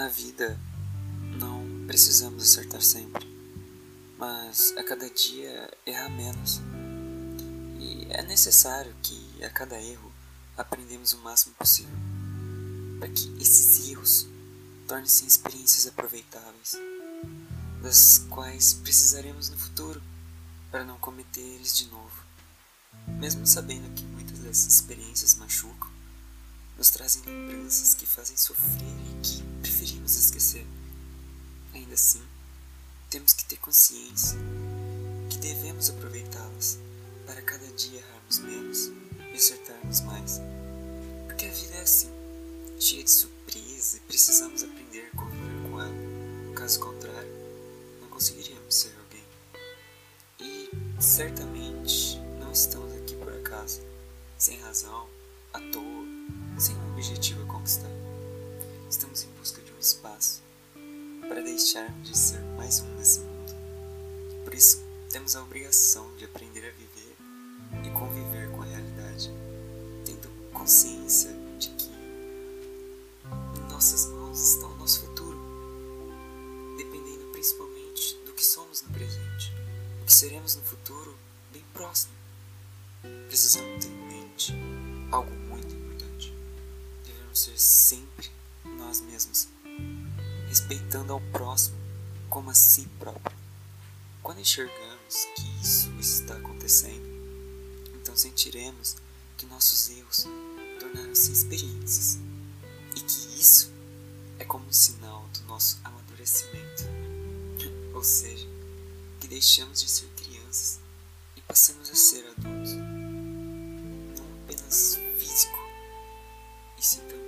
Na vida, não precisamos acertar sempre, mas a cada dia errar menos. E é necessário que a cada erro aprendemos o máximo possível, para que esses erros tornem-se experiências aproveitáveis, das quais precisaremos no futuro para não cometer eles de novo. Mesmo sabendo que muitas dessas experiências machucam, nos trazem lembranças que fazem sofrer e que preferimos esquecer. Ainda assim, temos que ter consciência que devemos aproveitá-las para cada dia errarmos menos e acertarmos mais. Porque a vida é assim, cheia de surpresa e precisamos aprender a conviver com ela. Caso contrário, não conseguiríamos ser alguém. E certamente não estamos aqui por acaso, sem razão, à toa sem um objetivo a conquistar. Estamos em busca de um espaço para deixarmos de ser mais um nesse mundo. Por isso, temos a obrigação de aprender a viver e conviver com a realidade, tendo consciência de que em nossas mãos está o nosso futuro, dependendo principalmente do que somos no presente, o que seremos no futuro bem próximo. Precisamos ter em mente algo muito ser sempre nós mesmos, respeitando ao próximo como a si próprio. Quando enxergamos que isso está acontecendo, então sentiremos que nossos erros tornaram-se experiências e que isso é como um sinal do nosso amadurecimento, ou seja, que deixamos de ser crianças e passamos a ser adultos, não apenas físico, e sim também